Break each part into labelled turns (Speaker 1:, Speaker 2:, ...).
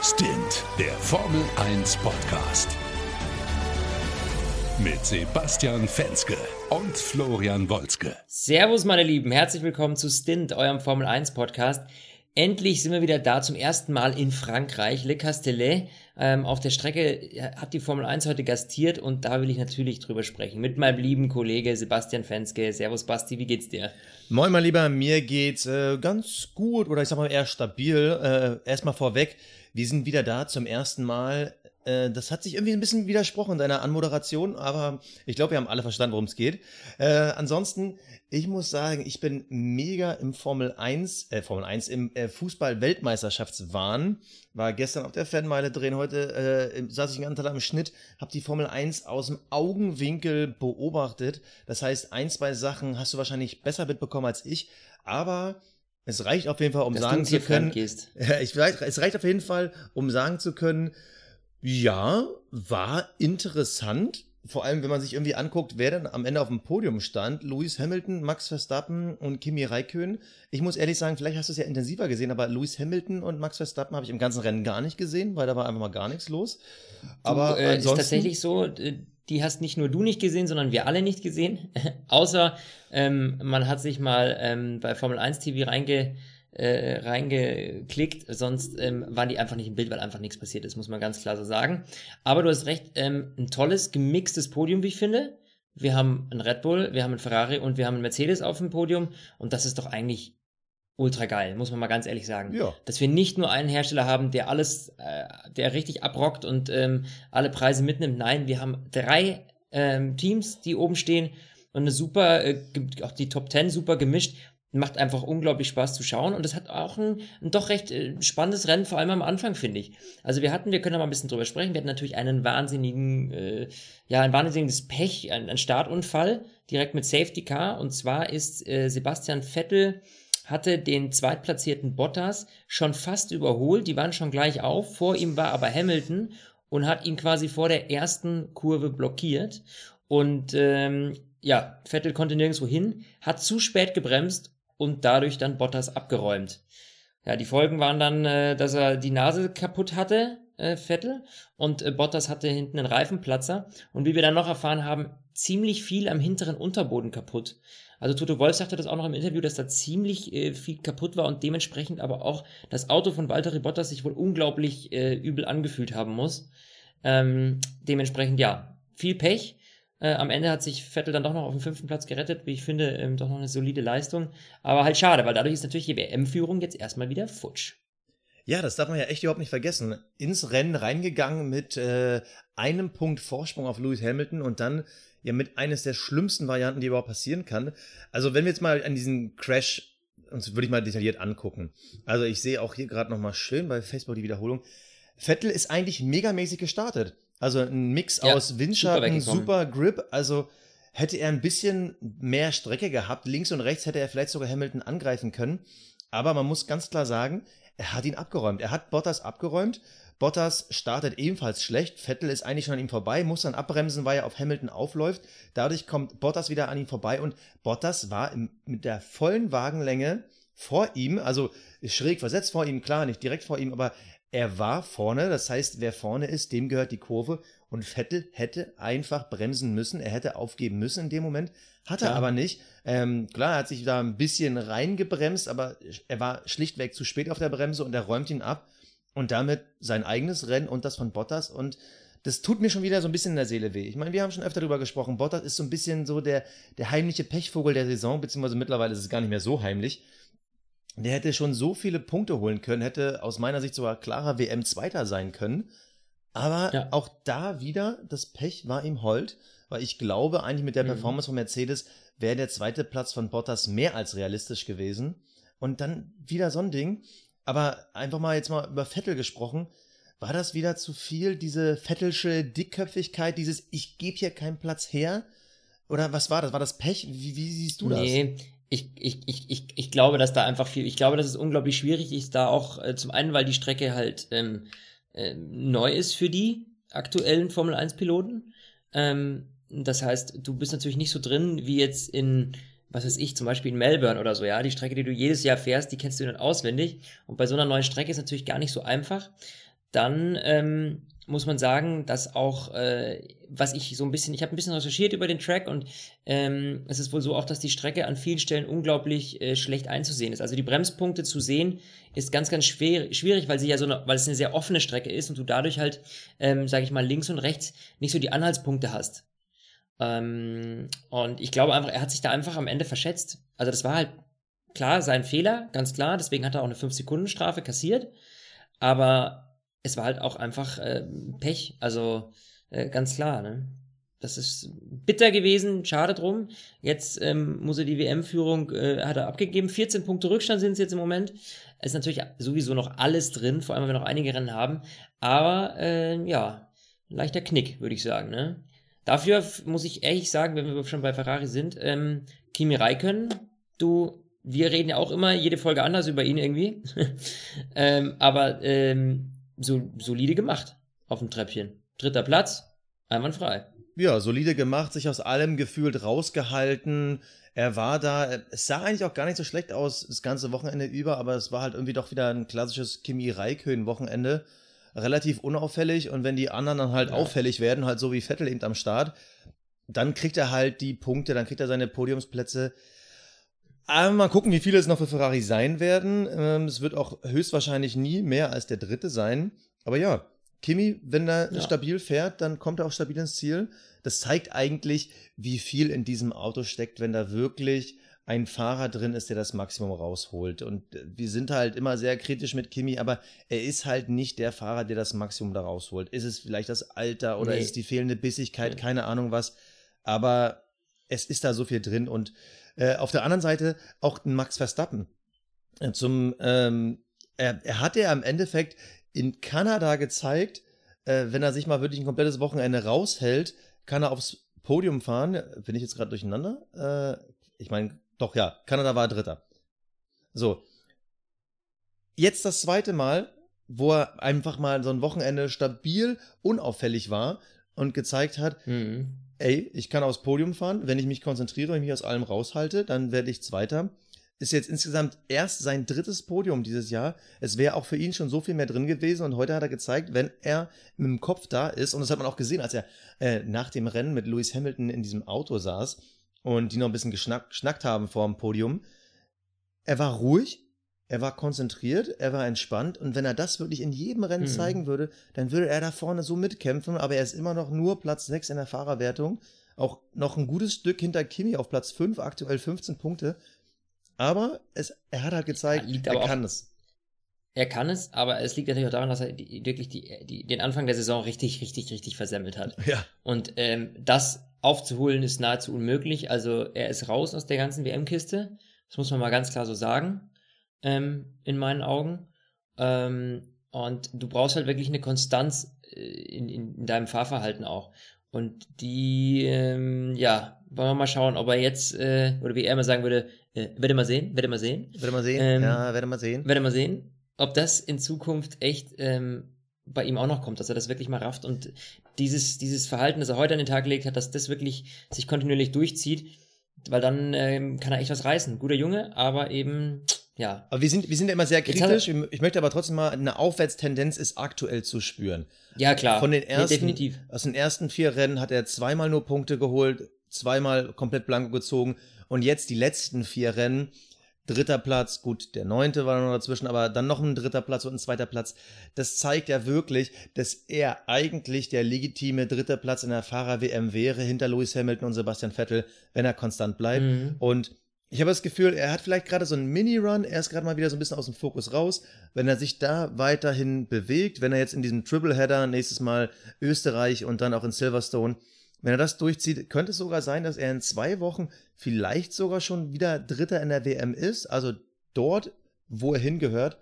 Speaker 1: Stint, der Formel 1 Podcast. Mit Sebastian Fenske und Florian Wolzke.
Speaker 2: Servus, meine Lieben, herzlich willkommen zu Stint, eurem Formel 1 Podcast. Endlich sind wir wieder da zum ersten Mal in Frankreich. Le Castellet ähm, auf der Strecke hat die Formel 1 heute gastiert und da will ich natürlich drüber sprechen. Mit meinem lieben Kollege Sebastian Fenske. Servus Basti, wie geht's dir?
Speaker 3: Moin, mein Lieber, mir geht's äh, ganz gut oder ich sag mal eher stabil. Äh, erstmal vorweg, wir sind wieder da zum ersten Mal. Äh, das hat sich irgendwie ein bisschen widersprochen in deiner Anmoderation, aber ich glaube, wir haben alle verstanden, worum es geht. Äh, ansonsten, ich muss sagen, ich bin mega im Formel 1, äh, Formel 1, im äh, Fußball-Weltmeisterschaftswahn. War gestern auf der Fanmeile drehen, heute äh, saß ich einen ganzen Tag im Schnitt, habe die Formel 1 aus dem Augenwinkel beobachtet. Das heißt, ein, zwei Sachen hast du wahrscheinlich besser mitbekommen als ich, aber es reicht auf jeden Fall, um
Speaker 2: Dass
Speaker 3: sagen zu können.
Speaker 2: gehst.
Speaker 3: Ich, es reicht auf jeden Fall, um sagen zu können, ja, war interessant. Vor allem, wenn man sich irgendwie anguckt, wer denn am Ende auf dem Podium stand. Lewis Hamilton, Max Verstappen und Kimi Räikkönen. Ich muss ehrlich sagen, vielleicht hast du es ja intensiver gesehen, aber Lewis Hamilton und Max Verstappen habe ich im ganzen Rennen gar nicht gesehen, weil da war einfach mal gar nichts los. Aber
Speaker 2: du, äh, ist tatsächlich so, äh, die hast nicht nur du nicht gesehen, sondern wir alle nicht gesehen. Außer ähm, man hat sich mal ähm, bei Formel 1 TV reinge, äh, reingeklickt, sonst ähm, waren die einfach nicht im Bild, weil einfach nichts passiert ist, muss man ganz klar so sagen. Aber du hast recht, ähm, ein tolles, gemixtes Podium, wie ich finde. Wir haben einen Red Bull, wir haben einen Ferrari und wir haben einen Mercedes auf dem Podium und das ist doch eigentlich ultra geil, muss man mal ganz ehrlich sagen.
Speaker 3: Ja.
Speaker 2: Dass wir nicht nur einen Hersteller haben, der alles, äh, der richtig abrockt und ähm, alle Preise mitnimmt. Nein, wir haben drei ähm, Teams, die oben stehen und eine super, äh, auch die Top 10 super gemischt. Macht einfach unglaublich Spaß zu schauen und es hat auch ein, ein doch recht äh, spannendes Rennen, vor allem am Anfang, finde ich. Also wir hatten, wir können da mal ein bisschen drüber sprechen, wir hatten natürlich einen wahnsinnigen, äh, ja, ein wahnsinniges Pech, ein, ein Startunfall direkt mit Safety Car. Und zwar ist äh, Sebastian Vettel hatte den zweitplatzierten Bottas schon fast überholt, die waren schon gleich auf, vor ihm war aber Hamilton und hat ihn quasi vor der ersten Kurve blockiert. Und ähm, ja, Vettel konnte nirgendwo hin, hat zu spät gebremst und dadurch dann Bottas abgeräumt. Ja, die Folgen waren dann, äh, dass er die Nase kaputt hatte, äh, Vettel, und äh, Bottas hatte hinten einen Reifenplatzer. Und wie wir dann noch erfahren haben, ziemlich viel am hinteren Unterboden kaputt. Also Toto Wolf sagte das auch noch im Interview, dass da ziemlich äh, viel kaputt war und dementsprechend aber auch das Auto von Valtteri Bottas sich wohl unglaublich äh, übel angefühlt haben muss. Ähm, dementsprechend ja, viel Pech. Äh, am Ende hat sich Vettel dann doch noch auf den fünften Platz gerettet, wie ich finde, ähm, doch noch eine solide Leistung. Aber halt schade, weil dadurch ist natürlich die WM-Führung jetzt erstmal wieder futsch.
Speaker 3: Ja, das darf man ja echt überhaupt nicht vergessen. Ins Rennen reingegangen mit äh, einem Punkt Vorsprung auf Lewis Hamilton und dann ja mit eines der schlimmsten Varianten, die überhaupt passieren kann. Also wenn wir jetzt mal an diesen Crash uns würde ich mal detailliert angucken. Also ich sehe auch hier gerade noch mal schön bei Facebook die Wiederholung. Vettel ist eigentlich megamäßig gestartet. Also ein Mix
Speaker 2: Ja,
Speaker 3: aus
Speaker 2: super
Speaker 3: Windschatten,
Speaker 2: weggekommen.
Speaker 3: super Grip. Also hätte er ein bisschen mehr Strecke gehabt, links und rechts hätte er vielleicht sogar Hamilton angreifen können. Aber man muss ganz klar sagen, er hat ihn abgeräumt. Er hat Bottas abgeräumt. Bottas startet ebenfalls schlecht. Vettel ist eigentlich schon an ihm vorbei, muss dann abbremsen, weil er auf Hamilton aufläuft. Dadurch kommt Bottas wieder an ihm vorbei und Bottas war im, mit der vollen Wagenlänge vor ihm, also schräg versetzt vor ihm, klar, nicht direkt vor ihm, aber er war vorne. Das heißt, wer vorne ist, dem gehört die Kurve. Und Vettel hätte einfach bremsen müssen. Er hätte aufgeben müssen in dem Moment. Hat er
Speaker 2: Klar.
Speaker 3: aber nicht. Ähm, klar, er hat sich da ein bisschen reingebremst, aber er war schlichtweg zu spät auf der Bremse und er räumt ihn ab. Und damit sein eigenes Rennen und das von Bottas. Und das tut mir schon wieder so ein bisschen in der Seele weh. Ich meine, wir haben schon öfter darüber gesprochen. Bottas ist so ein bisschen so der, der heimliche Pechvogel der Saison, beziehungsweise mittlerweile ist es gar nicht mehr so heimlich. Der hätte schon so viele Punkte holen können, hätte aus meiner Sicht sogar klarer WM-Zweiter sein können. Aber
Speaker 2: Ja.
Speaker 3: auch da wieder, das Pech war ihm hold, weil ich glaube, eigentlich mit der
Speaker 2: Mhm.
Speaker 3: Performance von Mercedes wäre der zweite Platz von Bottas mehr als realistisch gewesen. Und dann wieder so ein Ding. Aber einfach mal jetzt mal über Vettel gesprochen. War das wieder zu viel, diese Vettelsche Dickköpfigkeit, dieses Ich gebe hier keinen Platz her? Oder was war das? War das Pech? Wie, wie siehst du das?
Speaker 2: Nee, ich, ich, ich, ich, ich glaube, dass da einfach viel, ich glaube, dass es unglaublich schwierig ist, da auch äh, zum einen, weil die Strecke halt ähm, ähm, neu ist für die aktuellen Formel 1-Piloten. Ähm, das heißt, du bist natürlich nicht so drin wie jetzt in, was weiß ich, zum Beispiel in Melbourne oder so, ja. Die Strecke, die du jedes Jahr fährst, die kennst du dann auswendig. Und bei so einer neuen Strecke ist natürlich gar nicht so einfach. dann ähm, muss man sagen, dass auch, äh, was ich so ein bisschen, ich habe ein bisschen recherchiert über den Track und ähm, es ist wohl so auch, dass die Strecke an vielen Stellen unglaublich äh, schlecht einzusehen ist. Also die Bremspunkte zu sehen ist ganz, ganz schwer, schwierig, weil sie ja so eine, weil es eine sehr offene Strecke ist und du dadurch halt, ähm, sage ich mal, links und rechts nicht so die Anhaltspunkte hast. Ähm, und ich glaube einfach, er hat sich da einfach am Ende verschätzt. Also das war halt klar sein Fehler, ganz klar. Deswegen hat er auch eine 5-Sekunden-Strafe kassiert. Aber es war halt auch einfach äh, Pech. Also äh, ganz klar, ne? Das ist bitter gewesen, schade drum. Jetzt ähm, muss er die WM-Führung, äh, hat er abgegeben. 14 Punkte Rückstand sind es jetzt im Moment. Ist natürlich sowieso noch alles drin, vor allem wenn wir noch einige Rennen haben. Aber äh, ja, leichter Knick, würde ich sagen. Ne? Dafür muss ich ehrlich sagen, wenn wir schon bei Ferrari sind, ähm, Kimi Räikkönen, du, wir reden ja auch immer jede Folge anders über ihn irgendwie. ähm, aber ähm, so, solide gemacht auf dem Treppchen. Dritter Platz, einwandfrei.
Speaker 3: Ja, solide gemacht, sich aus allem gefühlt rausgehalten. Er war da, es sah eigentlich auch gar nicht so schlecht aus, das ganze Wochenende über, aber es war halt irgendwie doch wieder ein klassisches Kimi Raikön-Wochenende. Relativ unauffällig und wenn die anderen dann halt ja. auffällig werden, halt so wie Vettel eben am Start, dann kriegt er halt die Punkte, dann kriegt er seine Podiumsplätze. Aber mal gucken, wie viele es noch für Ferrari sein werden. Ähm, es wird auch höchstwahrscheinlich nie mehr als der dritte sein. Aber ja, Kimi, wenn er ja. stabil fährt, dann kommt er auch stabil ins Ziel. Das zeigt eigentlich, wie viel in diesem Auto steckt, wenn da wirklich ein Fahrer drin ist, der das Maximum rausholt. Und äh, wir sind halt immer sehr kritisch mit Kimi, aber er ist halt nicht der Fahrer, der das Maximum da rausholt. Ist es vielleicht das Alter oder nee. ist es die fehlende Bissigkeit, nee. keine Ahnung was. Aber es ist da so viel drin und äh, auf der anderen Seite auch Max Verstappen. Äh, zum, ähm, er, er hat ja im Endeffekt in Kanada gezeigt, äh, wenn er sich mal wirklich ein komplettes Wochenende raushält, kann er aufs Podium fahren. Bin ich jetzt gerade durcheinander? Äh, ich meine, doch ja, Kanada war Dritter. So. Jetzt das zweite Mal, wo er einfach mal so ein Wochenende stabil, unauffällig war und gezeigt hat, mhm ey, ich kann aufs Podium fahren, wenn ich mich konzentriere und mich aus allem raushalte, dann werde ich Zweiter. Ist jetzt insgesamt erst sein drittes Podium dieses Jahr. Es wäre auch für ihn schon so viel mehr drin gewesen und heute hat er gezeigt, wenn er mit dem Kopf da ist, und das hat man auch gesehen, als er äh, nach dem Rennen mit Lewis Hamilton in diesem Auto saß und die noch ein bisschen geschnackt, geschnackt haben vor dem Podium, er war ruhig, er war konzentriert, er war entspannt und wenn er das wirklich in jedem Rennen mhm. zeigen würde, dann würde er da vorne so mitkämpfen, aber er ist immer noch nur Platz 6 in der Fahrerwertung, auch noch ein gutes Stück hinter Kimi auf Platz 5, aktuell 15 Punkte. Aber es, er hat halt gezeigt, ja, er kann es.
Speaker 2: Er kann es, aber es liegt natürlich auch daran, dass er die, wirklich die, die, den Anfang der Saison richtig, richtig, richtig versemmelt hat.
Speaker 3: Ja.
Speaker 2: Und ähm, das aufzuholen ist nahezu unmöglich. Also er ist raus aus der ganzen WM-Kiste. Das muss man mal ganz klar so sagen ähm, in meinen Augen. Ähm, und du brauchst halt wirklich eine Konstanz äh, in, in, in deinem Fahrverhalten auch. Und die, ähm, ja, wollen wir mal schauen, ob er jetzt, äh, oder wie er immer sagen würde, äh, werde mal sehen, werde mal sehen.
Speaker 3: Werde mal sehen, ähm, ja, werde mal sehen.
Speaker 2: Werde mal sehen, ob das in Zukunft echt ähm, bei ihm auch noch kommt, dass er das wirklich mal rafft und dieses, dieses Verhalten, das er heute an den Tag gelegt hat, dass das wirklich sich kontinuierlich durchzieht, weil dann ähm, kann er echt was reißen. Guter Junge, aber eben ja.
Speaker 3: Aber wir sind, wir sind ja immer sehr kritisch. Ich möchte aber trotzdem mal, eine Aufwärtstendenz ist aktuell zu spüren.
Speaker 2: Ja, klar.
Speaker 3: Von den ersten, nee, definitiv. Aus den ersten vier Rennen hat er zweimal nur Punkte geholt, zweimal komplett blanko gezogen. Und jetzt die letzten vier Rennen, dritter Platz, gut, der neunte war noch dazwischen, aber dann noch ein dritter Platz und ein zweiter Platz. Das zeigt ja wirklich, dass er eigentlich der legitime dritte Platz in der Fahrer-WM wäre, hinter Lewis Hamilton und Sebastian Vettel, wenn er konstant bleibt. Mhm. Und ich habe das Gefühl, er hat vielleicht gerade so einen Mini-Run, er ist gerade mal wieder so ein bisschen aus dem Fokus raus. Wenn er sich da weiterhin bewegt, wenn er jetzt in diesem Triple-Header nächstes Mal Österreich und dann auch in Silverstone, wenn er das durchzieht, könnte es sogar sein, dass er in zwei Wochen vielleicht sogar schon wieder Dritter in der WM ist, also dort, wo er hingehört.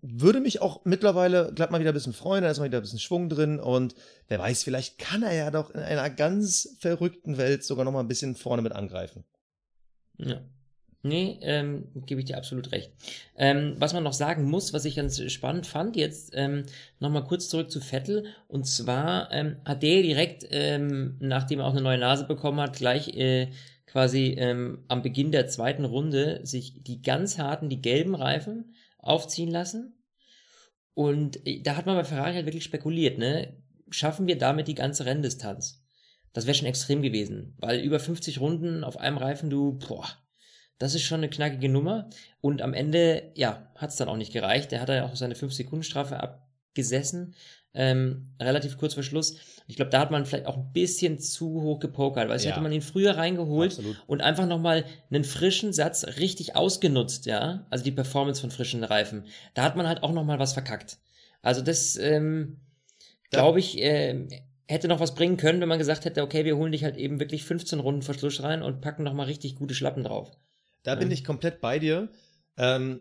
Speaker 3: Würde mich auch mittlerweile glatt mal wieder ein bisschen freuen, da ist mal wieder ein bisschen Schwung drin und wer weiß, vielleicht kann er ja doch in einer ganz verrückten Welt sogar noch mal ein bisschen vorne mit angreifen.
Speaker 2: Ja. Nee, ähm, gebe ich dir absolut recht. Ähm, was man noch sagen muss, was ich ganz spannend fand, jetzt ähm, nochmal kurz zurück zu Vettel. Und zwar ähm, hat der direkt, ähm, nachdem er auch eine neue Nase bekommen hat, gleich äh, quasi ähm, am Beginn der zweiten Runde sich die ganz harten, die gelben Reifen aufziehen lassen. Und äh, da hat man bei Ferrari halt wirklich spekuliert, ne? Schaffen wir damit die ganze Renndistanz? Das wäre schon extrem gewesen, weil über 50 Runden auf einem Reifen, du, boah, das ist schon eine knackige Nummer. Und am Ende, ja, hat es dann auch nicht gereicht. Der hat ja auch seine 5-Sekunden-Strafe abgesessen, ähm, relativ kurz vor Schluss. Ich glaube, da hat man vielleicht auch ein bisschen zu hoch gepokert, weil ja. hätte man ihn früher reingeholt Absolut. und einfach nochmal einen frischen Satz richtig ausgenutzt, ja. Also die Performance von frischen Reifen. Da hat man halt auch nochmal was verkackt. Also das, ähm, glaube ich, äh, hätte noch was bringen können, wenn man gesagt hätte, okay, wir holen dich halt eben wirklich 15 Runden Verschluss rein und packen nochmal richtig gute Schlappen drauf.
Speaker 3: Da ja. bin ich komplett bei dir. Ähm,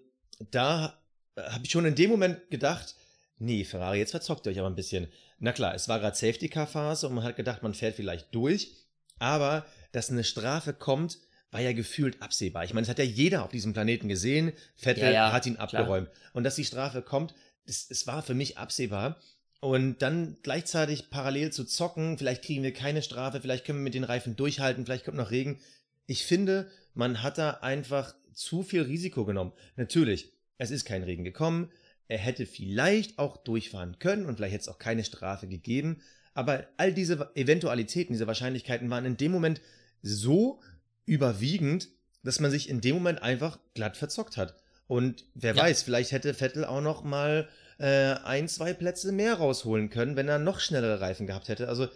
Speaker 3: da habe ich schon in dem Moment gedacht, nee, Ferrari, jetzt verzockt ihr euch aber ein bisschen. Na klar, es war gerade Safety-Car-Phase und man hat gedacht, man fährt vielleicht durch, aber dass eine Strafe kommt, war ja gefühlt absehbar. Ich meine, es hat ja jeder auf diesem Planeten gesehen, Vettel ja, ja, hat ihn abgeräumt. Klar. Und dass die Strafe kommt, es war für mich absehbar. Und dann gleichzeitig parallel zu zocken, vielleicht kriegen wir keine Strafe, vielleicht können wir mit den Reifen durchhalten, vielleicht kommt noch Regen. Ich finde, man hat da einfach zu viel Risiko genommen. Natürlich, es ist kein Regen gekommen, er hätte vielleicht auch durchfahren können und vielleicht hätte es auch keine Strafe gegeben. Aber all diese Eventualitäten, diese Wahrscheinlichkeiten waren in dem Moment so überwiegend, dass man sich in dem Moment einfach glatt verzockt hat. Und wer ja. weiß, vielleicht hätte Vettel auch noch mal äh, ein, zwei Plätze mehr rausholen können, wenn er noch schnellere Reifen gehabt hätte. Also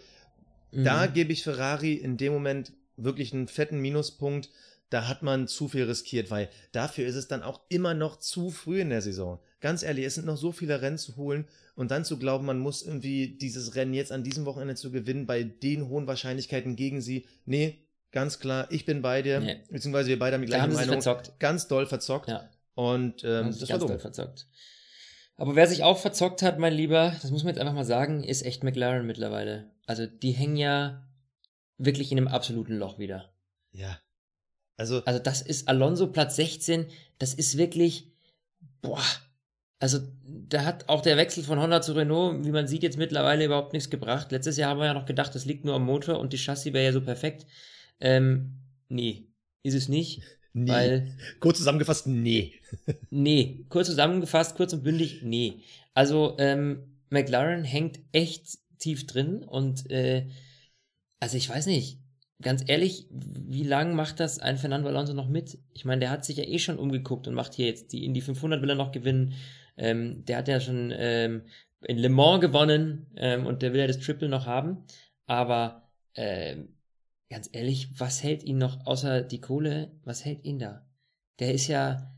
Speaker 3: mhm. da gebe ich Ferrari in dem Moment wirklich einen fetten Minuspunkt. Da hat man zu viel riskiert, weil dafür ist es dann auch immer noch zu früh in der Saison. Ganz ehrlich, es sind noch so viele Rennen zu holen und dann zu glauben, man muss irgendwie dieses Rennen jetzt an diesem Wochenende zu gewinnen, bei den hohen Wahrscheinlichkeiten gegen sie. Nee, ganz klar, ich bin bei dir, nee. beziehungsweise wir beide haben die gleiche Meinung. Verzockt. Ganz doll verzockt. Ja. Und ähm, das war dumm.
Speaker 2: verzockt. Aber wer sich auch verzockt hat, mein Lieber, das muss man jetzt einfach mal sagen, ist echt McLaren mittlerweile. Also die hängen ja wirklich in einem absoluten Loch wieder.
Speaker 3: Ja.
Speaker 2: Also, also das ist Alonso Platz 16, das ist wirklich, boah, also da hat auch der Wechsel von Honda zu Renault, wie man sieht, jetzt mittlerweile überhaupt nichts gebracht. Letztes Jahr haben wir ja noch gedacht, das liegt nur am Motor und die Chassis wäre ja so perfekt. Ähm, nee, ist es nicht.
Speaker 3: Nee. Weil, kurz zusammengefasst, nee.
Speaker 2: nee, kurz zusammengefasst, kurz und bündig, nee. Also ähm, McLaren hängt echt tief drin und äh, also ich weiß nicht, ganz ehrlich, wie lange macht das ein Fernando Alonso noch mit? Ich meine, der hat sich ja eh schon umgeguckt und macht hier jetzt die Indy 500 will er noch gewinnen. Ähm, der hat ja schon ähm, in Le Mans gewonnen ähm, und der will ja das Triple noch haben. Aber ähm, ganz ehrlich, was hält ihn noch außer die Kohle? Was hält ihn da? Der ist ja.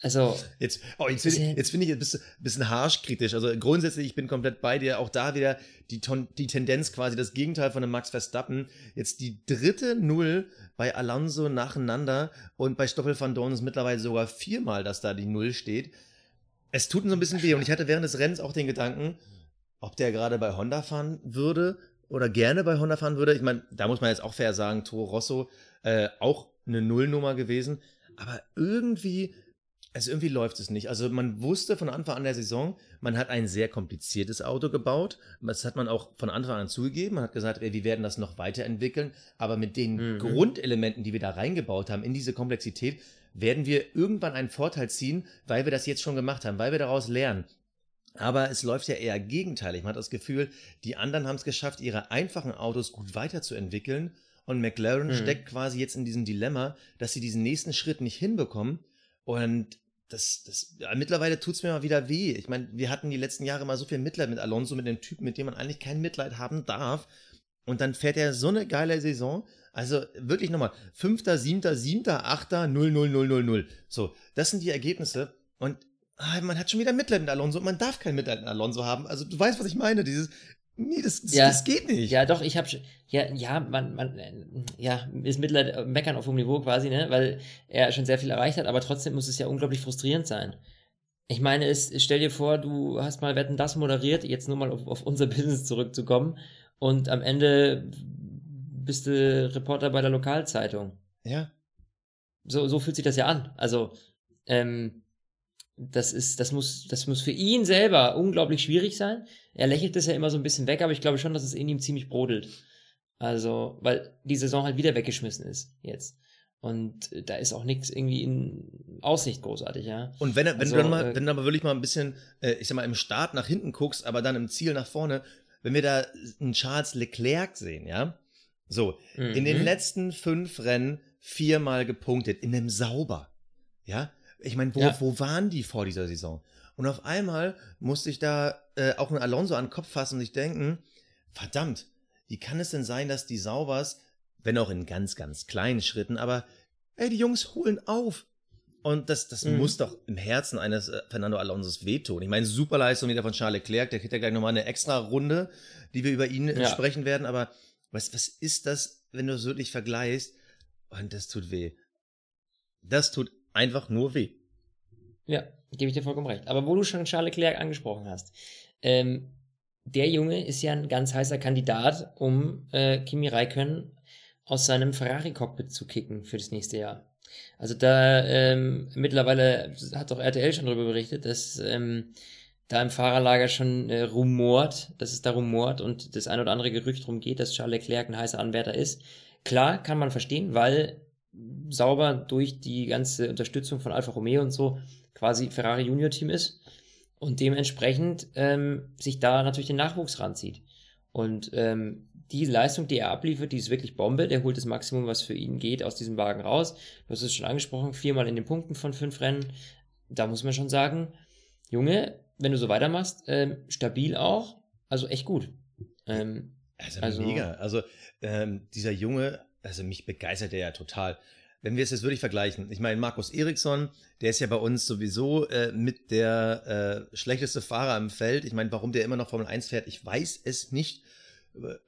Speaker 2: Also.
Speaker 3: Jetzt, oh, jetzt, finde ich, jetzt find ich ein bisschen, bisschen harsch kritisch. Also grundsätzlich, ich bin komplett bei dir. Auch da wieder die, die Tendenz quasi, das Gegenteil von einem Max Verstappen. Jetzt die dritte Null bei Alonso nacheinander und bei Stoffel van Dorn ist mittlerweile sogar viermal, dass da die Null steht. Es tut mir so ein bisschen weh und ich hatte während des Rennens auch den Gedanken, ob der gerade bei Honda fahren würde oder gerne bei Honda fahren würde. Ich meine, da muss man jetzt auch fair sagen, Toro Rosso äh, auch eine Nullnummer gewesen, aber irgendwie also irgendwie läuft es nicht. Also man wusste von Anfang an der Saison, man hat ein sehr kompliziertes Auto gebaut. Das hat man auch von Anfang an zugegeben. Man hat gesagt, ey, wir werden das noch weiterentwickeln. Aber mit den mhm. Grundelementen, die wir da reingebaut haben in diese Komplexität, werden wir irgendwann einen Vorteil ziehen, weil wir das jetzt schon gemacht haben, weil wir daraus lernen. Aber es läuft ja eher gegenteilig. Man hat das Gefühl, die anderen haben es geschafft, ihre einfachen Autos gut weiterzuentwickeln. Und McLaren mhm. steckt quasi jetzt in diesem Dilemma, dass sie diesen nächsten Schritt nicht hinbekommen. Und das, das, ja, mittlerweile tut's mir mal wieder weh. Ich meine, wir hatten die letzten Jahre mal so viel Mitleid mit Alonso, mit dem Typen, mit dem man eigentlich kein Mitleid haben darf. Und dann fährt er so eine geile Saison. Also wirklich nochmal, fünfter, siebter, siebter, achter, null, null, null, null, null. So, das sind die Ergebnisse. Und man hat schon wieder Mitleid mit Alonso und man darf kein Mitleid mit Alonso haben. Also du weißt, was ich meine. Dieses, Nee, das, das,
Speaker 2: ja,
Speaker 3: das geht nicht.
Speaker 2: Ja, doch, ich habe ja, ja, man, man, ja, ist Mitleid meckern auf hohem Niveau quasi, ne, weil er schon sehr viel erreicht hat, aber trotzdem muss es ja unglaublich frustrierend sein. Ich meine, es, stell dir vor, du hast mal Wetten das moderiert, jetzt nur mal auf, auf unser Business zurückzukommen und am Ende bist du Reporter bei der Lokalzeitung.
Speaker 3: Ja.
Speaker 2: So, so fühlt sich das ja an. Also, ähm, das ist, das muss, das muss für ihn selber unglaublich schwierig sein. Er lächelt das ja immer so ein bisschen weg, aber ich glaube schon, dass es in ihm ziemlich brodelt. Also, weil die Saison halt wieder weggeschmissen ist jetzt. Und da ist auch nichts irgendwie in Aussicht großartig, ja.
Speaker 3: Und wenn, wenn
Speaker 2: Also,
Speaker 3: du dann mal,
Speaker 2: äh,
Speaker 3: wenn du aber wirklich mal ein bisschen, äh, ich sag mal, im Start nach hinten guckst, aber dann im Ziel nach vorne, wenn wir da einen Charles Leclerc sehen, ja, so, in den
Speaker 2: Mhm.
Speaker 3: letzten fünf Rennen viermal gepunktet, in einem Sauber, ja, ich meine, wo,
Speaker 2: Ja.
Speaker 3: wo waren die vor dieser Saison? Und auf einmal musste ich da äh, auch einen Alonso an den Kopf fassen und sich denken, verdammt, wie kann es denn sein, dass die Saubers, wenn auch in ganz, ganz kleinen Schritten, aber ey, die Jungs holen auf. Und das, das
Speaker 2: Mhm.
Speaker 3: muss doch im Herzen eines äh, Fernando Alonsos wehtun. Ich meine, super Leistung wieder von Charles Leclerc, der kriegt ja gleich nochmal eine extra Runde, die wir über ihn äh,
Speaker 2: Ja.
Speaker 3: sprechen werden, aber was, was ist das, wenn du es wirklich vergleichst? Und das tut weh. Das tut einfach nur weh.
Speaker 2: Ja, gebe ich dir vollkommen recht. Aber wo du schon Charles Leclerc angesprochen hast, ähm, der Junge ist ja ein ganz heißer Kandidat, um äh, Kimi Räikkönen aus seinem Ferrari-Cockpit zu kicken für das nächste Jahr. Also da ähm, mittlerweile hat doch RTL schon darüber berichtet, dass ähm, da im Fahrerlager schon äh, rumort, dass es da rumort und das ein oder andere Gerücht drum geht, dass Charles Leclerc ein heißer Anwärter ist. Klar, kann man verstehen, weil sauber durch die ganze Unterstützung von Alfa Romeo und so quasi Ferrari Junior Team ist und dementsprechend ähm, sich da natürlich den Nachwuchs ranzieht. Und ähm, die Leistung, die er abliefert, die ist wirklich Bombe. Der holt das Maximum, was für ihn geht, aus diesem Wagen raus. Du hast es schon angesprochen, viermal in den Punkten von fünf Rennen. Da muss man schon sagen, Junge, wenn du so weitermachst, ähm, stabil auch, also echt gut. Ähm,
Speaker 3: Also,
Speaker 2: Also-
Speaker 3: mega. Also ähm, dieser Junge, also mich begeistert er ja total. Wenn wir es jetzt wirklich vergleichen, ich meine, Markus Eriksson, der ist ja bei uns sowieso äh, mit der äh, schlechteste Fahrer im Feld. Ich meine, warum der immer noch Formel 1 fährt, ich weiß es nicht.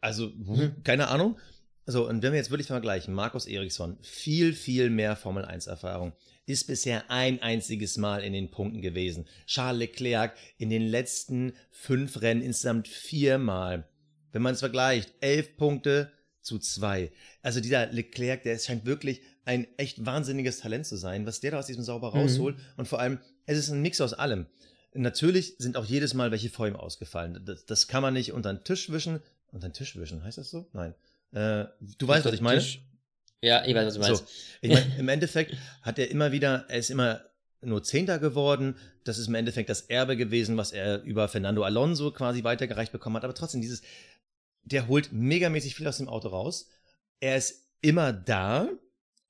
Speaker 3: Also,
Speaker 2: Mhm.
Speaker 3: keine Ahnung. So, und wenn wir jetzt wirklich vergleichen, Markus Eriksson, viel, viel mehr Formel 1 Erfahrung, ist bisher ein einziges Mal in den Punkten gewesen. Charles Leclerc in den letzten fünf Rennen insgesamt viermal. Wenn man es vergleicht, elf Punkte zu zwei. Also dieser Leclerc, der scheint wirklich ein echt wahnsinniges Talent zu sein, was der da aus diesem Sauber
Speaker 2: Mhm.
Speaker 3: rausholt. Und vor allem, es ist ein Mix aus allem. Natürlich sind auch jedes Mal welche vor ihm ausgefallen. Das, das kann man nicht unter den Tisch wischen. Unter den Tisch wischen, heißt das so? Nein. Äh, du weißt, was ich meine?
Speaker 2: Tisch- Ja, ich weiß, was du meinst.
Speaker 3: So, ich meine, im Endeffekt hat er immer wieder, er ist immer nur Zehnter geworden. Das ist im Endeffekt das Erbe gewesen, was er über Fernando Alonso quasi weitergereicht bekommen hat. Aber trotzdem, dieses, der holt megamäßig viel aus dem Auto raus. Er ist immer da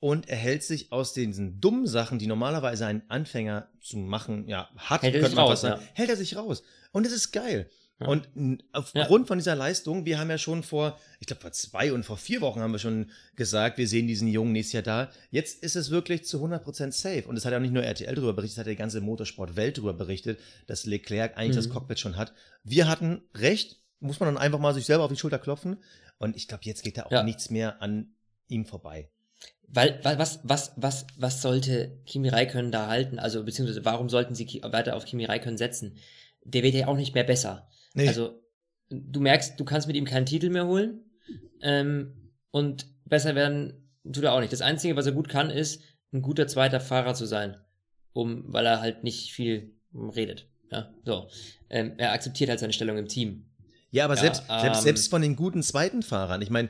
Speaker 3: und er hält sich aus diesen dummen Sachen, die normalerweise ein Anfänger zu machen, ja, hat,
Speaker 2: Hält er
Speaker 3: könnte
Speaker 2: sich
Speaker 3: man
Speaker 2: raus,
Speaker 3: sagen,
Speaker 2: ja.
Speaker 3: hält er sich raus. Und es ist geil.
Speaker 2: Ja.
Speaker 3: Und aufgrund von dieser Leistung, wir haben ja schon vor, ich glaube vor zwei und vor vier Wochen haben wir schon gesagt, wir sehen diesen Jungen nächstes Jahr da. Jetzt ist es wirklich zu 100% safe. Und es hat ja auch nicht nur RTL darüber berichtet, es hat die ganze Motorsport-Welt darüber berichtet, dass Leclerc eigentlich das
Speaker 2: Mhm.
Speaker 3: Cockpit schon hat. Wir hatten recht, muss man dann einfach mal sich selber auf die Schulter klopfen. Und ich glaube, jetzt geht da auch
Speaker 2: Ja.
Speaker 3: nichts mehr an ihm vorbei.
Speaker 2: Weil, was, was, was, was sollte Kimi Räikkönen da halten? Also, beziehungsweise, warum sollten sie weiter auf Kimi Räikkönen setzen? Der wird ja auch nicht mehr besser.
Speaker 3: Nee.
Speaker 2: Also, du merkst, du kannst mit ihm keinen Titel mehr holen. Ähm, und besser werden tut er auch nicht. Das Einzige, was er gut kann, ist, ein guter zweiter Fahrer zu sein. Um, weil er halt nicht viel redet. Ja, so. Ähm, er akzeptiert halt seine Stellung im Team.
Speaker 3: Ja, aber
Speaker 2: Ja,
Speaker 3: selbst, selbst,
Speaker 2: ähm,
Speaker 3: selbst von den guten zweiten Fahrern, ich meine,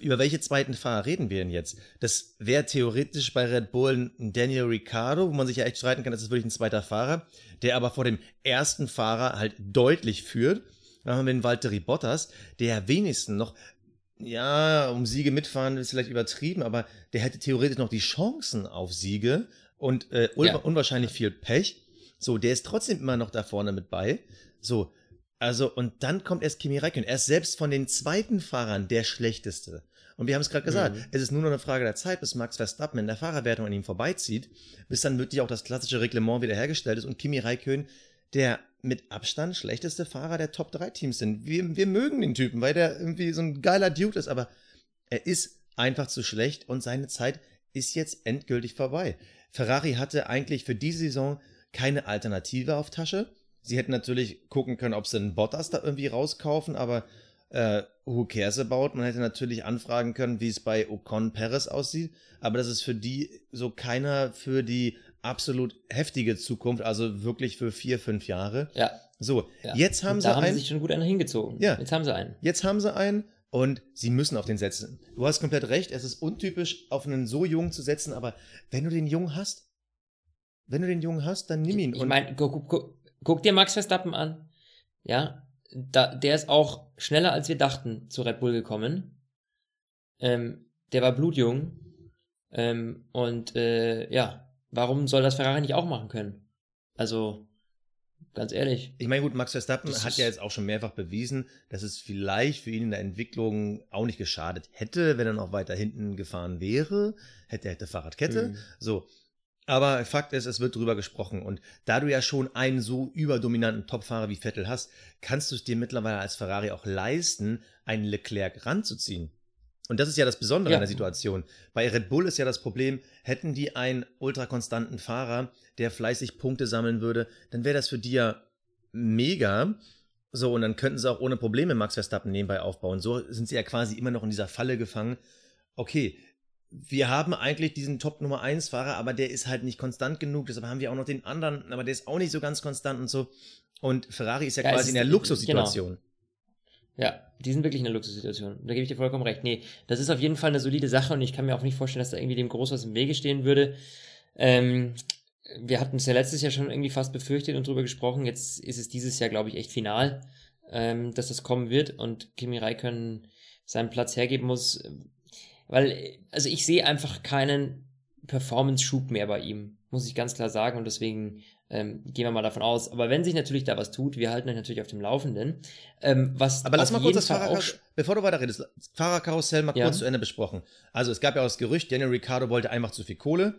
Speaker 3: über welche zweiten Fahrer reden wir denn jetzt? Das wäre theoretisch bei Red Bull ein Daniel Ricciardo, wo man sich ja echt streiten kann, das ist wirklich ein zweiter Fahrer, der aber vor dem ersten Fahrer halt deutlich führt. Dann haben wir den Valtteri Bottas, der wenigstens noch, ja, um Siege mitfahren ist vielleicht übertrieben, aber der hätte theoretisch noch die Chancen auf Siege und äh, un
Speaker 2: Ja.
Speaker 3: unwahrscheinlich viel Pech. So, der ist trotzdem immer noch da vorne mit bei. So, also, und dann kommt erst Kimi Räikkönen. Er ist selbst von den zweiten Fahrern der schlechteste. Und wir haben es gerade gesagt,
Speaker 2: Mhm.
Speaker 3: es ist nur noch eine Frage der Zeit, bis Max Verstappen in der Fahrerwertung an ihm vorbeizieht, bis dann wirklich auch das klassische Reglement wiederhergestellt ist und Kimi Räikkönen der mit Abstand schlechteste Fahrer der Top 3 Teams sind. Wir, wir mögen den Typen, weil der irgendwie so ein geiler Dude ist, aber er ist einfach zu schlecht und seine Zeit ist jetzt endgültig vorbei. Ferrari hatte eigentlich für diese Saison keine Alternative auf Tasche. Sie hätten natürlich gucken können, ob sie einen Bottas da irgendwie rauskaufen, aber äh, who cares about? Man hätte natürlich anfragen können, wie es bei Ocon Perez aussieht, aber das ist für die so keiner für die absolut heftige Zukunft, also wirklich für vier, fünf Jahre.
Speaker 2: Ja.
Speaker 3: So,
Speaker 2: ja.
Speaker 3: jetzt haben
Speaker 2: Und
Speaker 3: sie
Speaker 2: da haben
Speaker 3: einen,
Speaker 2: sie sich schon gut einen hingezogen.
Speaker 3: Ja.
Speaker 2: Jetzt haben sie einen.
Speaker 3: jetzt haben sie einen, Und sie müssen auf den setzen. Du hast komplett recht, es ist untypisch, auf einen so jungen zu setzen, aber wenn du den Jungen hast, wenn du den Jungen hast, dann nimm ihn.
Speaker 2: Ich meine, guck, guck, guck, dir Max Verstappen an. Ja, da, der ist auch schneller als wir dachten zu Red Bull gekommen. Ähm, der war blutjung. Ähm, und äh, ja, warum soll das Ferrari nicht auch machen können? Also, Ganz ehrlich.
Speaker 3: Ich meine, gut, Max Verstappen hat ja jetzt auch schon mehrfach bewiesen, dass es vielleicht für ihn in der Entwicklung auch nicht geschadet hätte, wenn er noch weiter hinten gefahren wäre. Hätte, hätte Fahrradkette. Mhm. So. Aber Fakt ist, es wird drüber gesprochen. Und da du ja schon einen so überdominanten Topfahrer wie Vettel hast, kannst du es dir mittlerweile als Ferrari auch leisten, einen Leclerc ranzuziehen. Und das ist ja das Besondere ja. an der Situation. Bei Red Bull ist ja das Problem, hätten die einen ultrakonstanten Fahrer, der fleißig Punkte sammeln würde, dann wäre das für die ja mega. So, und dann könnten sie auch ohne Probleme Max Verstappen nebenbei aufbauen. So sind sie ja quasi immer noch in dieser Falle gefangen. Okay, wir haben eigentlich diesen Top Nummer 1 Fahrer, aber der ist halt nicht konstant genug. Deshalb haben wir auch noch den anderen, aber der ist auch nicht so ganz konstant und so. Und Ferrari ist ja, ja quasi in der Luxussituation. Genau.
Speaker 2: Ja, die sind wirklich in einer Luxussituation. Da gebe ich dir vollkommen recht. Nee, das ist auf jeden Fall eine solide Sache und ich kann mir auch nicht vorstellen, dass da irgendwie dem groß was im Wege stehen würde. Ähm, wir hatten es ja letztes Jahr schon irgendwie fast befürchtet und drüber gesprochen. Jetzt ist es dieses Jahr, glaube ich, echt final, ähm, dass das kommen wird und Kimi Räikkönen seinen Platz hergeben muss. Weil, also ich sehe einfach keinen Performance-Schub mehr bei ihm, muss ich ganz klar sagen. Und deswegen ähm, gehen wir mal davon aus. Aber wenn sich natürlich da was tut, wir halten euch natürlich auf dem Laufenden. Ähm, was
Speaker 3: Aber lass mal kurz das Fahrerkarussell, bevor du weiter redest, Fahrerkarussell mal ja. kurz zu Ende besprochen. Also es gab ja auch das Gerücht, Daniel Ricciardo wollte einfach zu viel Kohle.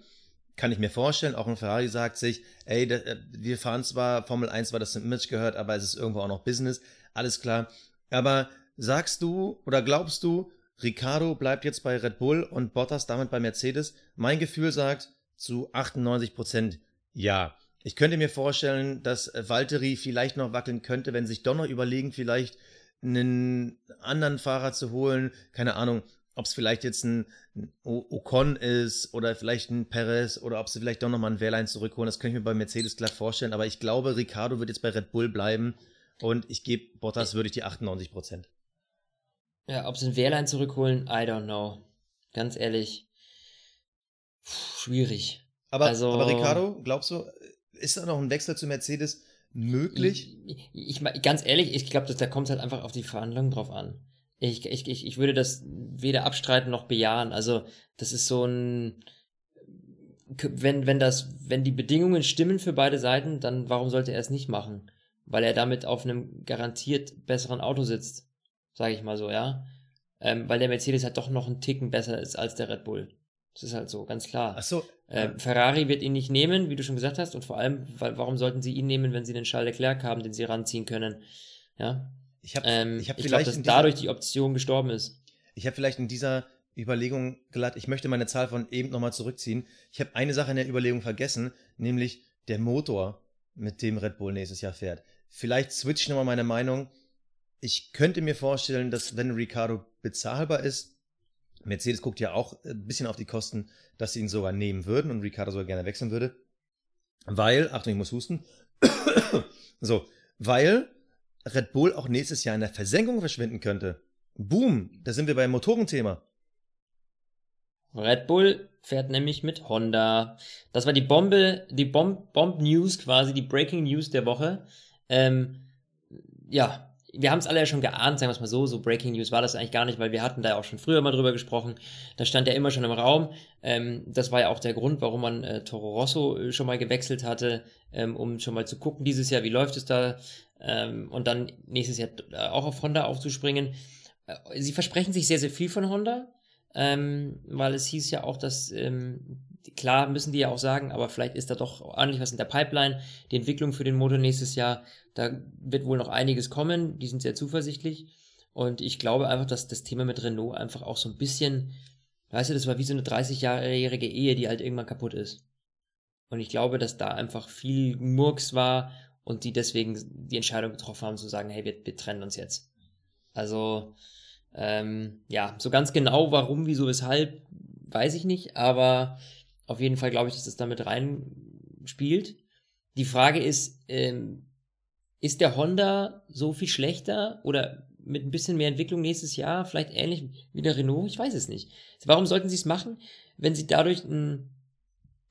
Speaker 3: Kann ich mir vorstellen, auch ein Ferrari sagt sich, ey, äh, wir fahren zwar Formel 1, weil das zum Image gehört, aber es ist irgendwo auch noch Business. Alles klar. Aber sagst du oder glaubst du, Ricardo bleibt jetzt bei Red Bull und Bottas damit bei Mercedes? Mein Gefühl sagt zu 98 Prozent ja. Ich könnte mir vorstellen, dass Valtteri vielleicht noch wackeln könnte, wenn sich doch noch überlegen, vielleicht einen anderen Fahrer zu holen. Keine Ahnung, ob es vielleicht jetzt ein, Ocon ist oder vielleicht ein Perez oder ob sie vielleicht doch nochmal einen Wehrlein zurückholen. Das könnte ich mir bei Mercedes glatt vorstellen. Aber ich glaube, Ricardo wird jetzt bei Red Bull bleiben und ich gebe Bottas würde ich die 98 Prozent.
Speaker 2: Ja, ob sie einen Wehrlein zurückholen, I don't know. Ganz ehrlich. Puh, schwierig.
Speaker 3: Aber, also, aber Ricardo, glaubst du, ist da noch ein Wechsel zu Mercedes möglich?
Speaker 2: Ich, ich ganz ehrlich, ich glaube, da kommt es halt einfach auf die Verhandlungen drauf an. Ich, ich, ich, ich würde das weder abstreiten noch bejahen. Also, das ist so ein, wenn, wenn das, wenn die Bedingungen stimmen für beide Seiten, dann warum sollte er es nicht machen? Weil er damit auf einem garantiert besseren Auto sitzt. Sage ich mal so, ja. Ähm, weil der Mercedes halt doch noch einen Ticken besser ist als der Red Bull. Das ist halt so, ganz klar.
Speaker 3: Ach so.
Speaker 2: Äh, Ferrari wird ihn nicht nehmen, wie du schon gesagt hast, und vor allem, weil, warum sollten sie ihn nehmen, wenn sie den Charles Leclerc haben, den sie ranziehen können? Ja.
Speaker 3: Ich habe ähm,
Speaker 2: ich hab ich glaube, dass dadurch die Option gestorben ist.
Speaker 3: Ich habe vielleicht in dieser Überlegung glatt, ich möchte meine Zahl von eben nochmal zurückziehen. Ich habe eine Sache in der Überlegung vergessen, nämlich der Motor, mit dem Red Bull nächstes Jahr fährt. Vielleicht switch ich nochmal meine Meinung. Ich könnte mir vorstellen, dass wenn Ricardo bezahlbar ist, Mercedes guckt ja auch ein bisschen auf die Kosten, dass sie ihn sogar nehmen würden und Ricardo sogar gerne wechseln würde. Weil, Achtung, ich muss husten. so, weil Red Bull auch nächstes Jahr in der Versenkung verschwinden könnte. Boom, da sind wir beim Motorenthema.
Speaker 2: Red Bull fährt nämlich mit Honda. Das war die Bombe, die Bomb, Bomb News quasi, die Breaking News der Woche. Ähm, ja, wir haben es alle ja schon geahnt, sagen wir es mal so, so Breaking News war das eigentlich gar nicht, weil wir hatten da ja auch schon früher mal drüber gesprochen. Da stand ja immer schon im Raum. Ähm, das war ja auch der Grund, warum man äh, Toro Rosso äh, schon mal gewechselt hatte, ähm, um schon mal zu gucken dieses Jahr, wie läuft es da ähm, und dann nächstes Jahr äh, auch auf Honda aufzuspringen. Äh, sie versprechen sich sehr, sehr viel von Honda, ähm, weil es hieß ja auch, dass ähm, klar müssen die ja auch sagen, aber vielleicht ist da doch ordentlich was in der Pipeline. Die Entwicklung für den Motor nächstes Jahr, da wird wohl noch einiges kommen. Die sind sehr zuversichtlich. Und ich glaube einfach, dass das Thema mit Renault einfach auch so ein bisschen, weißt du, das war wie so eine 30-jährige Ehe, die halt irgendwann kaputt ist. Und ich glaube, dass da einfach viel Murks war und die deswegen die Entscheidung getroffen haben zu sagen, hey, wir, wir trennen uns jetzt. Also, ähm, ja, so ganz genau warum, wieso, weshalb, weiß ich nicht, aber auf jeden Fall glaube ich, dass das damit reinspielt. Die Frage ist, ähm, ist der Honda so viel schlechter oder mit ein bisschen mehr Entwicklung nächstes Jahr, vielleicht ähnlich wie der Renault, ich weiß es nicht. Warum sollten sie es machen, wenn sie dadurch einen,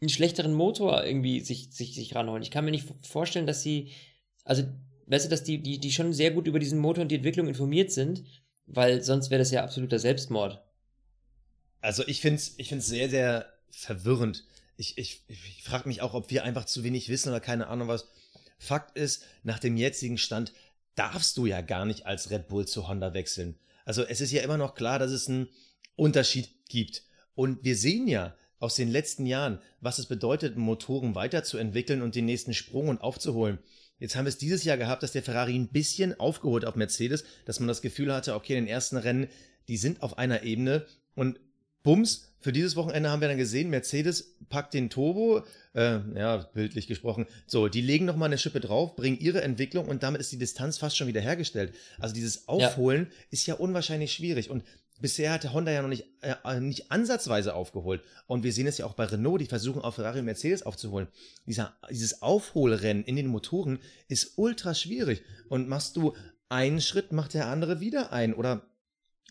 Speaker 2: einen schlechteren Motor irgendwie sich, sich, sich ranholen? Ich kann mir nicht vorstellen, dass sie, also, weißt du, dass die, die, die schon sehr gut über diesen Motor und die Entwicklung informiert sind, weil sonst wäre das ja absoluter Selbstmord.
Speaker 3: Also ich finde es ich find's sehr, sehr verwirrend. Ich, ich, ich frage mich auch, ob wir einfach zu wenig wissen oder keine Ahnung was. Fakt ist, nach dem jetzigen Stand darfst du ja gar nicht als Red Bull zu Honda wechseln. Also es ist ja immer noch klar, dass es einen Unterschied gibt. Und wir sehen ja aus den letzten Jahren, was es bedeutet, Motoren weiterzuentwickeln und den nächsten Sprung und aufzuholen. Jetzt haben wir es dieses Jahr gehabt, dass der Ferrari ein bisschen aufgeholt auf Mercedes, dass man das Gefühl hatte, okay, in den ersten Rennen, die sind auf einer Ebene und Bums, für dieses Wochenende haben wir dann gesehen, Mercedes packt den Turbo, äh, ja, bildlich gesprochen, so, die legen nochmal eine Schippe drauf, bringen ihre Entwicklung und damit ist die Distanz fast schon wieder hergestellt. Also dieses Aufholen ja. ist ja unwahrscheinlich schwierig und bisher hat der Honda ja noch nicht, äh, nicht ansatzweise aufgeholt. Und wir sehen es ja auch bei Renault, die versuchen auf Ferrari und Mercedes aufzuholen. Dieser, dieses Aufholrennen in den Motoren ist ultra schwierig. Und machst du einen Schritt, macht der andere wieder ein. Oder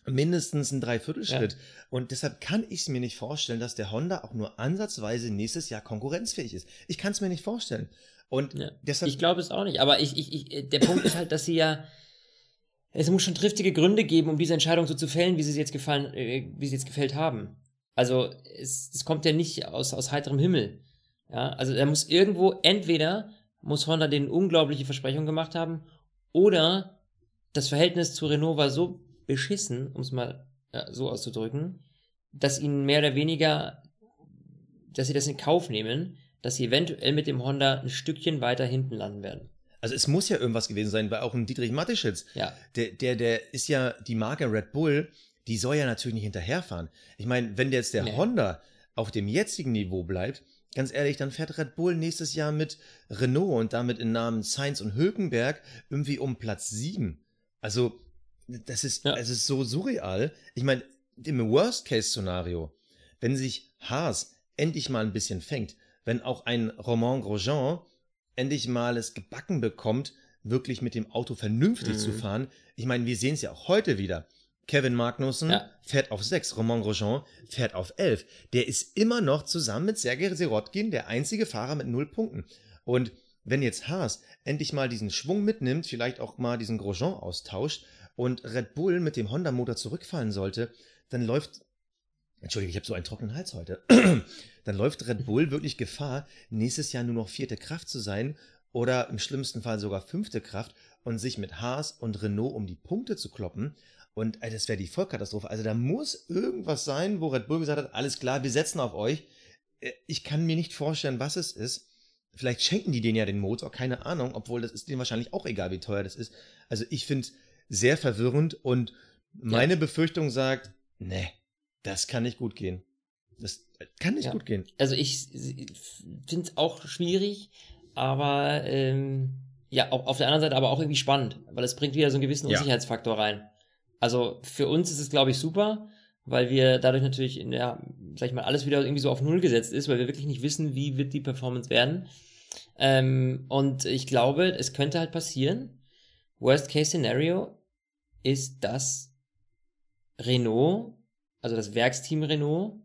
Speaker 3: mindestens ein Dreiviertelschritt. Ja. Und deshalb kann ich es mir nicht vorstellen, dass der Honda auch nur ansatzweise nächstes Jahr konkurrenzfähig ist. Ich kann es mir nicht vorstellen. Und
Speaker 2: ja. deshalb. Ich glaube es auch nicht. Aber ich, ich, ich, der Punkt ist halt, dass sie ja, es muss schon triftige Gründe geben, um diese Entscheidung so zu fällen, wie sie jetzt gefallen, äh, wie sie jetzt gefällt haben. Also, es, es kommt ja nicht aus, aus heiterem Himmel. Ja, also, da muss irgendwo, entweder muss Honda den unglaubliche Versprechung gemacht haben, oder das Verhältnis zu Renault war so beschissen, um es mal ja, so auszudrücken, dass ihnen mehr oder weniger, dass sie das in Kauf nehmen, dass sie eventuell mit dem Honda ein Stückchen weiter hinten landen werden.
Speaker 3: Also es muss ja irgendwas gewesen sein, weil auch ein Dietrich Matteschitz,
Speaker 2: ja.
Speaker 3: der, der, der ist ja die Marke Red Bull, die soll ja natürlich nicht hinterherfahren. Ich meine, wenn jetzt der nee. Honda auf dem jetzigen Niveau bleibt, ganz ehrlich, dann fährt Red Bull nächstes Jahr mit Renault und damit in Namen Sainz und Hülkenberg irgendwie um Platz 7. Also das ist, ja. es ist so surreal. Ich meine, im Worst-Case-Szenario, wenn sich Haas endlich mal ein bisschen fängt, wenn auch ein Romain Grosjean endlich mal es gebacken bekommt, wirklich mit dem Auto vernünftig mhm. zu fahren. Ich meine, wir sehen es ja auch heute wieder. Kevin Magnussen ja. fährt auf 6, Romain Grosjean fährt auf 11. Der ist immer noch zusammen mit Sergei Sirotkin der einzige Fahrer mit null Punkten. Und wenn jetzt Haas endlich mal diesen Schwung mitnimmt, vielleicht auch mal diesen Grosjean austauscht und Red Bull mit dem Honda-Motor zurückfallen sollte, dann läuft, Entschuldigung, ich habe so einen trockenen Hals heute, dann läuft Red Bull wirklich Gefahr, nächstes Jahr nur noch vierte Kraft zu sein oder im schlimmsten Fall sogar fünfte Kraft und sich mit Haas und Renault um die Punkte zu kloppen. Und das wäre die Vollkatastrophe. Also da muss irgendwas sein, wo Red Bull gesagt hat, alles klar, wir setzen auf euch. Äh, ich kann mir nicht vorstellen, was es ist. Vielleicht schenken die denen ja den Motor, keine Ahnung, obwohl das ist denen wahrscheinlich auch egal, wie teuer das ist. Also ich finde sehr verwirrend und meine ja. Befürchtung sagt, ne, das kann nicht gut gehen. Das kann nicht ja. gut gehen.
Speaker 2: Also ich finde es auch schwierig, aber ähm, ja, auf, der anderen Seite aber auch irgendwie spannend, weil es bringt wieder so einen gewissen Unsicherheitsfaktor rein. Also für uns ist es, glaube ich, super, weil wir dadurch natürlich, in der, sag ich mal, alles wieder irgendwie so auf Null gesetzt ist, weil wir wirklich nicht wissen, wie wird die Performance werden. Ähm, und ich glaube, es könnte halt passieren, Worst Case Scenario, ist, dass Renault, also das Werksteam Renault,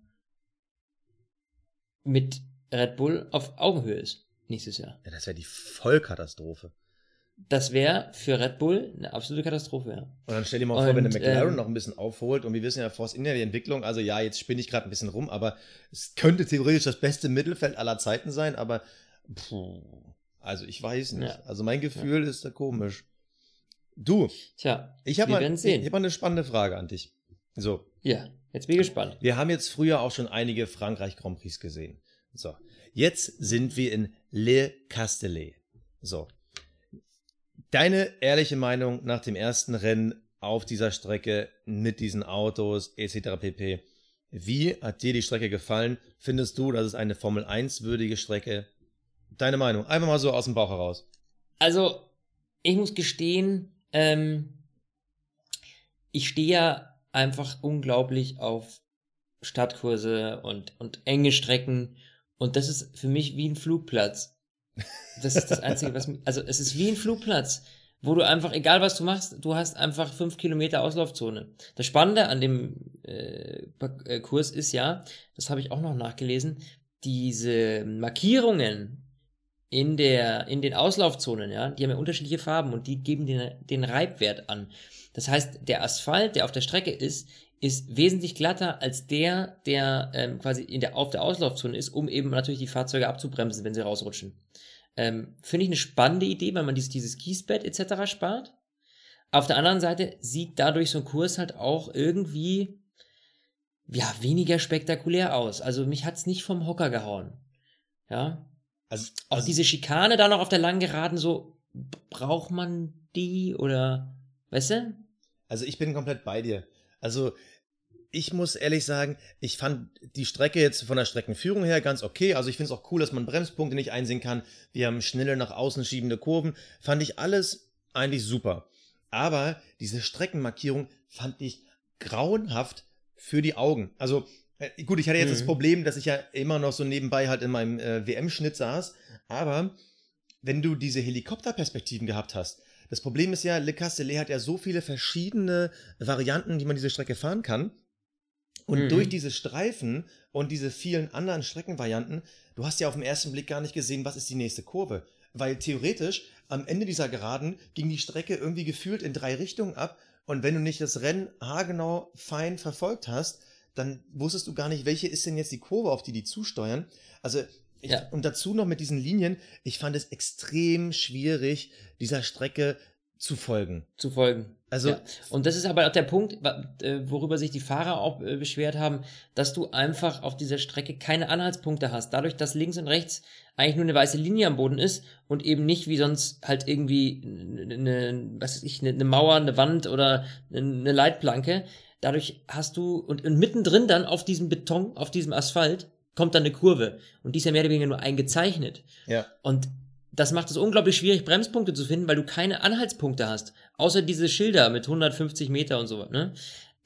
Speaker 2: mit Red Bull auf Augenhöhe ist nächstes Jahr.
Speaker 3: Ja, das wäre die Vollkatastrophe.
Speaker 2: Das wäre für Red Bull eine absolute Katastrophe, ja. Und
Speaker 3: dann stell dir mal vor, wenn der McLaren ähm, noch ein bisschen aufholt und wir wissen ja, Force India die Entwicklung, also ja, jetzt spinne ich gerade ein bisschen rum, aber es könnte theoretisch das beste Mittelfeld aller Zeiten sein, aber puh, also ich weiß nicht. Ja. Also mein Gefühl ja. ist da komisch. Du.
Speaker 2: Tja,
Speaker 3: ich habe mal, hab mal eine spannende Frage an dich. So.
Speaker 2: Ja, jetzt bin ich gespannt.
Speaker 3: Wir haben jetzt früher auch schon einige Frankreich Grand Prix gesehen. So. Jetzt sind wir in Le Castellet. So. Deine ehrliche Meinung nach dem ersten Rennen auf dieser Strecke mit diesen Autos etc. pp. Wie hat dir die Strecke gefallen? Findest du, das ist eine Formel 1 würdige Strecke? Deine Meinung, einfach mal so aus dem Bauch heraus.
Speaker 2: Also, ich muss gestehen, ähm, ich stehe ja einfach unglaublich auf Stadtkurse und, und enge Strecken und das ist für mich wie ein Flugplatz. Das ist das Einzige, was mich, also es ist wie ein Flugplatz, wo du einfach, egal was du machst, du hast einfach fünf Kilometer Auslaufzone. Das Spannende an dem äh, äh Kurs ist ja, das habe ich auch noch nachgelesen, diese Markierungen in der in den Auslaufzonen, ja, die haben ja unterschiedliche Farben und die geben den, den Reibwert an. Das heißt, der Asphalt, der auf der Strecke ist, ist wesentlich glatter als der, der ähm, quasi in der, auf der Auslaufzone ist, um eben natürlich die Fahrzeuge abzubremsen, wenn sie rausrutschen. Ähm, Finde ich eine spannende Idee, weil man dieses, dieses Kiesbett etc. spart. Auf der anderen Seite sieht dadurch so ein Kurs halt auch irgendwie ja, weniger spektakulär aus. Also mich hat's nicht vom Hocker gehauen. Ja. Also, auch also, diese Schikane da noch auf der langen Geraden, so, braucht man die oder, weißt du?
Speaker 3: Also ich bin komplett bei dir. Also ich muss ehrlich sagen, ich fand die Strecke jetzt von der Streckenführung her ganz okay. Also ich finde es auch cool, dass man Bremspunkte nicht einsehen kann. Wir haben schnelle nach außen schiebende Kurven. Fand ich alles eigentlich super. Aber diese Streckenmarkierung fand ich grauenhaft für die Augen. Also gut, ich hatte jetzt mhm. das Problem, dass ich ja immer noch so nebenbei halt in meinem äh, WM-Schnitt saß. Aber wenn du diese Helikopterperspektiven gehabt hast, das Problem ist ja, Le Castellet hat ja so viele verschiedene Varianten, die man diese Strecke fahren kann. Und mhm. durch diese Streifen und diese vielen anderen Streckenvarianten, du hast ja auf den ersten Blick gar nicht gesehen, was ist die nächste Kurve. Weil theoretisch am Ende dieser Geraden ging die Strecke irgendwie gefühlt in drei Richtungen ab. Und wenn du nicht das Rennen haargenau fein verfolgt hast, dann wusstest du gar nicht, welche ist denn jetzt die Kurve, auf die die zusteuern. Also ich, ja. Und dazu noch mit diesen Linien, ich fand es extrem schwierig, dieser Strecke zu folgen.
Speaker 2: Zu folgen. Also, ja. und das ist aber auch der Punkt, äh, worüber sich die Fahrer auch äh, beschwert haben, dass du einfach auf dieser Strecke keine Anhaltspunkte hast. Dadurch, dass links und rechts eigentlich nur eine weiße Linie am Boden ist und eben nicht wie sonst halt irgendwie eine, was weiß ich, eine Mauer, eine Wand oder eine Leitplanke. Dadurch hast du, und, und mittendrin dann auf diesem Beton, auf diesem Asphalt, kommt dann eine Kurve. Und die ist ja mehr oder weniger nur eingezeichnet.
Speaker 3: Ja.
Speaker 2: Und das macht es unglaublich schwierig, Bremspunkte zu finden, weil du keine Anhaltspunkte hast. Außer diese Schilder mit 150 Meter und so, ne?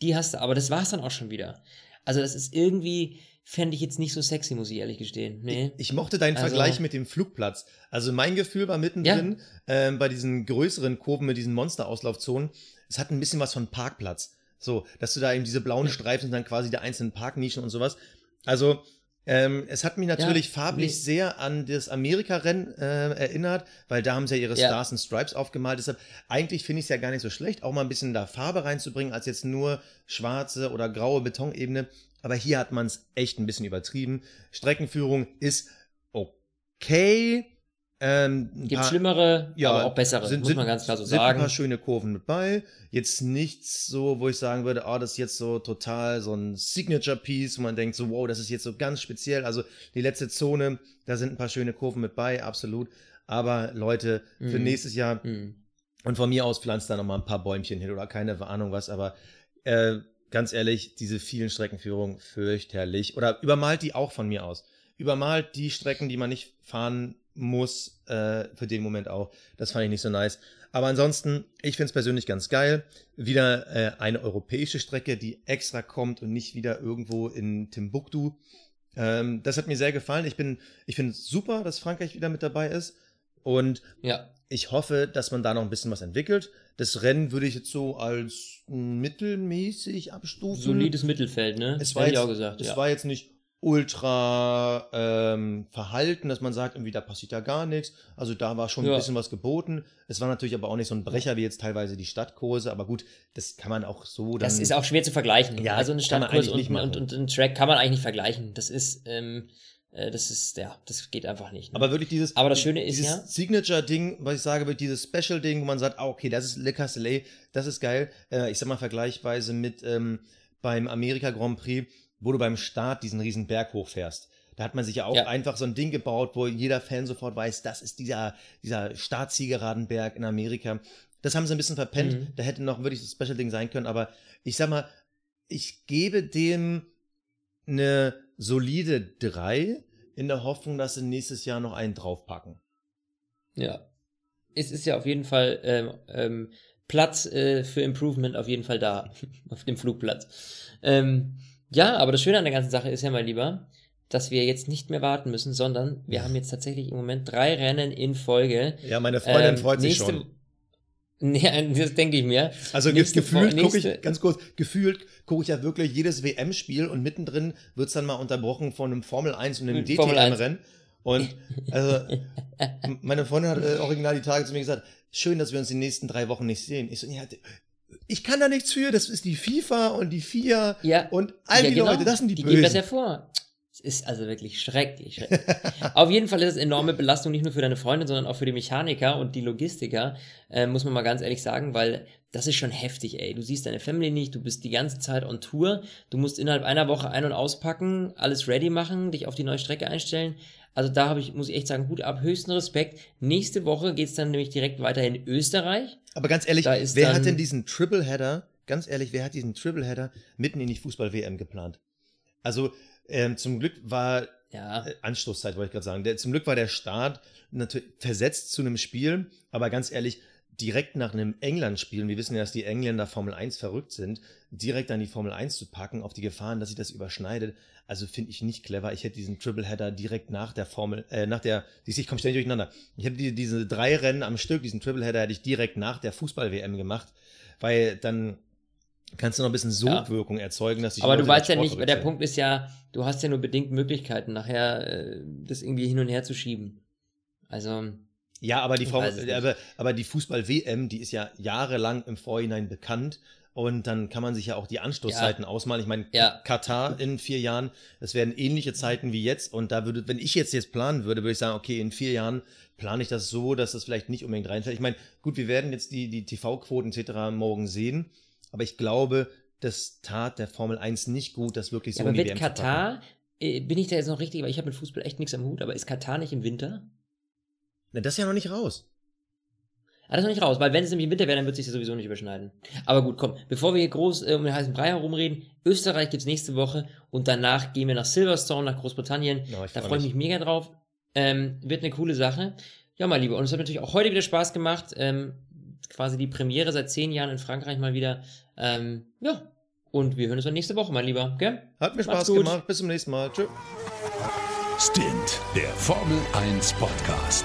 Speaker 2: Die hast du, aber das war's dann auch schon wieder. Also das ist irgendwie, fände ich jetzt nicht so sexy, muss ich ehrlich gestehen. Nee.
Speaker 3: Ich, ich mochte deinen also, Vergleich mit dem Flugplatz. Also mein Gefühl war mittendrin, ja. ähm, bei diesen größeren Kurven mit diesen Monsterauslaufzonen, es hat ein bisschen was von Parkplatz. So, dass du da eben diese blauen Streifen und dann quasi der einzelnen Parknischen und sowas. Also, ähm, es hat mich natürlich ja, farblich nee. sehr an das Amerika-Rennen äh, erinnert, weil da haben sie ja ihre ja. Stars und Stripes aufgemalt. Deshalb, eigentlich finde ich es ja gar nicht so schlecht, auch mal ein bisschen da Farbe reinzubringen, als jetzt nur schwarze oder graue Betonebene. Aber hier hat man es echt ein bisschen übertrieben. Streckenführung ist okay.
Speaker 2: Ähm, Gibt paar, schlimmere, ja, aber auch bessere,
Speaker 3: sind, muss man ganz klar so sind sagen. Ein paar schöne Kurven mit bei. Jetzt nichts so, wo ich sagen würde, oh, das ist jetzt so total so ein Signature-Piece, wo man denkt so, wow, das ist jetzt so ganz speziell. Also die letzte Zone, da sind ein paar schöne Kurven mit bei, absolut. Aber Leute, für mm. nächstes Jahr mm. und von mir aus pflanzt da nochmal ein paar Bäumchen hin oder keine Ahnung was, aber äh, ganz ehrlich, diese vielen Streckenführungen fürchterlich. Oder übermalt die auch von mir aus. Übermalt die Strecken, die man nicht fahren muss, äh, für den Moment auch. Das fand ich nicht so nice. Aber ansonsten, ich finde es persönlich ganz geil. Wieder äh, eine europäische Strecke, die extra kommt und nicht wieder irgendwo in Timbuktu. Ähm, das hat mir sehr gefallen. Ich bin, ich finde es super, dass Frankreich wieder mit dabei ist. Und
Speaker 2: ja.
Speaker 3: ich hoffe, dass man da noch ein bisschen was entwickelt. Das Rennen würde ich jetzt so als mittelmäßig abstufen.
Speaker 2: Solides Mittelfeld, ne?
Speaker 3: Es war, jetzt, gesagt, es ja. war jetzt nicht ultra ähm, verhalten, dass man sagt, irgendwie da passiert ja gar nichts. Also da war schon ja. ein bisschen was geboten. Es war natürlich aber auch nicht so ein Brecher wie jetzt teilweise die Stadtkurse, aber gut, das kann man auch so
Speaker 2: dann. Das ist auch schwer zu vergleichen. Ja, also ein Stadtkurs und, und, und, ein Track kann man eigentlich nicht vergleichen. Das ist, ähm, äh, das ist, ja, das geht einfach nicht.
Speaker 3: Ne? Aber wirklich dieses,
Speaker 2: aber das Schöne ist
Speaker 3: dieses
Speaker 2: ja,
Speaker 3: Signature-Ding, was ich sage, wird dieses Special-Ding, wo man sagt, ah, okay, das ist Le Castellet, das ist geil. Äh, ich sag mal vergleichsweise mit ähm, beim Amerika Grand Prix wo du beim Start diesen riesen Berg hochfährst. Da hat man sich ja auch ja. einfach so ein Ding gebaut, wo jeder Fan sofort weiß, das ist dieser, dieser Startzielgeradenberg in Amerika. Das haben sie ein bisschen verpennt. Mhm. Da hätte noch wirklich das Special-Ding sein können. Aber ich sag mal, ich gebe dem eine solide 3 in der Hoffnung, dass sie nächstes Jahr noch einen draufpacken.
Speaker 2: Ja. Es ist ja auf jeden Fall ähm, ähm, Platz äh, für Improvement auf jeden Fall da. auf dem Flugplatz. Ähm, ja, aber das Schöne an der ganzen Sache ist ja, mein Lieber, dass wir jetzt nicht mehr warten müssen, sondern wir haben jetzt tatsächlich im Moment drei Rennen in Folge.
Speaker 3: Ja, meine Freundin ähm, freut sich schon.
Speaker 2: Nee, das denke ich mir.
Speaker 3: Also nächste gefühlt gucke ich, ganz kurz, gefühlt gucke ich ja wirklich jedes WM-Spiel und mittendrin wird es dann mal unterbrochen von einem Formel 1 und einem DTM-Rennen. Und also, meine Freundin hat äh, original die Tage zu mir gesagt, schön, dass wir uns die nächsten drei Wochen nicht sehen. Ich so, ja, ich kann da nichts für, das ist die FIFA und die FIA
Speaker 2: ja,
Speaker 3: und all
Speaker 2: ja,
Speaker 3: die
Speaker 2: genau.
Speaker 3: Leute, das sind die,
Speaker 2: die
Speaker 3: Bösen.
Speaker 2: geben das hervor. Es ist also wirklich schrecklich. schrecklich. Auf jeden Fall ist es enorme Belastung, nicht nur für deine Freundin, sondern auch für die Mechaniker und die Logistiker, äh, muss man mal ganz ehrlich sagen, weil das ist schon heftig, ey. Du siehst deine Family nicht, du bist die ganze Zeit on Tour, du musst innerhalb einer Woche ein- und auspacken, alles ready machen, dich auf die neue Strecke einstellen. Also da habe ich, muss ich echt sagen, gut ab, höchsten Respekt. Nächste Woche geht's dann nämlich direkt weiter in Österreich.
Speaker 3: Aber ganz ehrlich, wer hat denn diesen Tripleheader, ganz ehrlich, wer hat diesen Tripleheader mitten in die Fußball-WM geplant? Also ähm, zum Glück war
Speaker 2: ja.
Speaker 3: Äh, Anstoßzeit, wollte ich gerade sagen. Der, zum Glück war der Start natürlich versetzt zu einem Spiel, aber ganz ehrlich, direkt nach einem England-Spiel, und wir wissen ja, dass die Engländer Formel 1 verrückt sind, direkt an die Formel 1 zu packen, auf die Gefahren, dass sich das überschneidet, also finde ich nicht clever. Ich hätte diesen Tripleheader direkt nach der Formel, äh, nach der, ich komme ständig durcheinander. Ich hätte die, diese drei Rennen am Stück, diesen Tripleheader hätte ich direkt nach der Fußball-WM gemacht, weil dann kannst du noch ein bisschen Sogwirkung ja. erzeugen, dass
Speaker 2: ich Aber du weißt ja nicht, der Punkt ist ja, du hast ja nur bedingt Möglichkeiten, nachher äh, das irgendwie hin und her zu schieben. Also.
Speaker 3: Ja, aber die, Frau, aber, aber die Fußball-WM, die ist ja jahrelang im Vorhinein bekannt. Und dann kann man sich ja auch die Anstoßzeiten ja. ausmalen. Ich meine,
Speaker 2: ja.
Speaker 3: Katar in vier Jahren, das werden ähnliche Zeiten wie jetzt. Und da würde, wenn ich jetzt jetzt planen würde, würde ich sagen, okay, in vier Jahren plane ich das so, dass das vielleicht nicht unbedingt reinfällt. Ich meine, gut, wir werden jetzt die, die TV-Quoten etc. morgen sehen. Aber ich glaube, das tat der Formel 1 nicht gut, das wirklich so
Speaker 2: ja, aber
Speaker 3: in
Speaker 2: die wird WM Katar, äh, bin ich da jetzt noch richtig, weil ich habe mit Fußball echt nichts am Hut, aber ist Katar nicht im Winter?
Speaker 3: Na, das ist ja noch nicht raus.
Speaker 2: Ah, das ist noch nicht raus, weil wenn es nämlich im Winter wäre, dann wird sich das sowieso nicht überschneiden. Aber gut, komm, bevor wir hier groß äh, um den heißen Brei herumreden, Österreich gibt's nächste Woche und danach gehen wir nach Silverstone, nach Großbritannien.
Speaker 3: Ja,
Speaker 2: da freue ich mich mega drauf. Ähm, wird eine coole Sache. Ja, mein Lieber, und es hat natürlich auch heute wieder Spaß gemacht. Ähm, quasi die Premiere seit zehn Jahren in Frankreich mal wieder. Ähm, ja, und wir hören uns dann nächste Woche, mein Lieber. Gell?
Speaker 3: Hat mir Spaß gemacht. Bis zum nächsten Mal. Tschüss.
Speaker 1: Stint, der Formel 1 Podcast.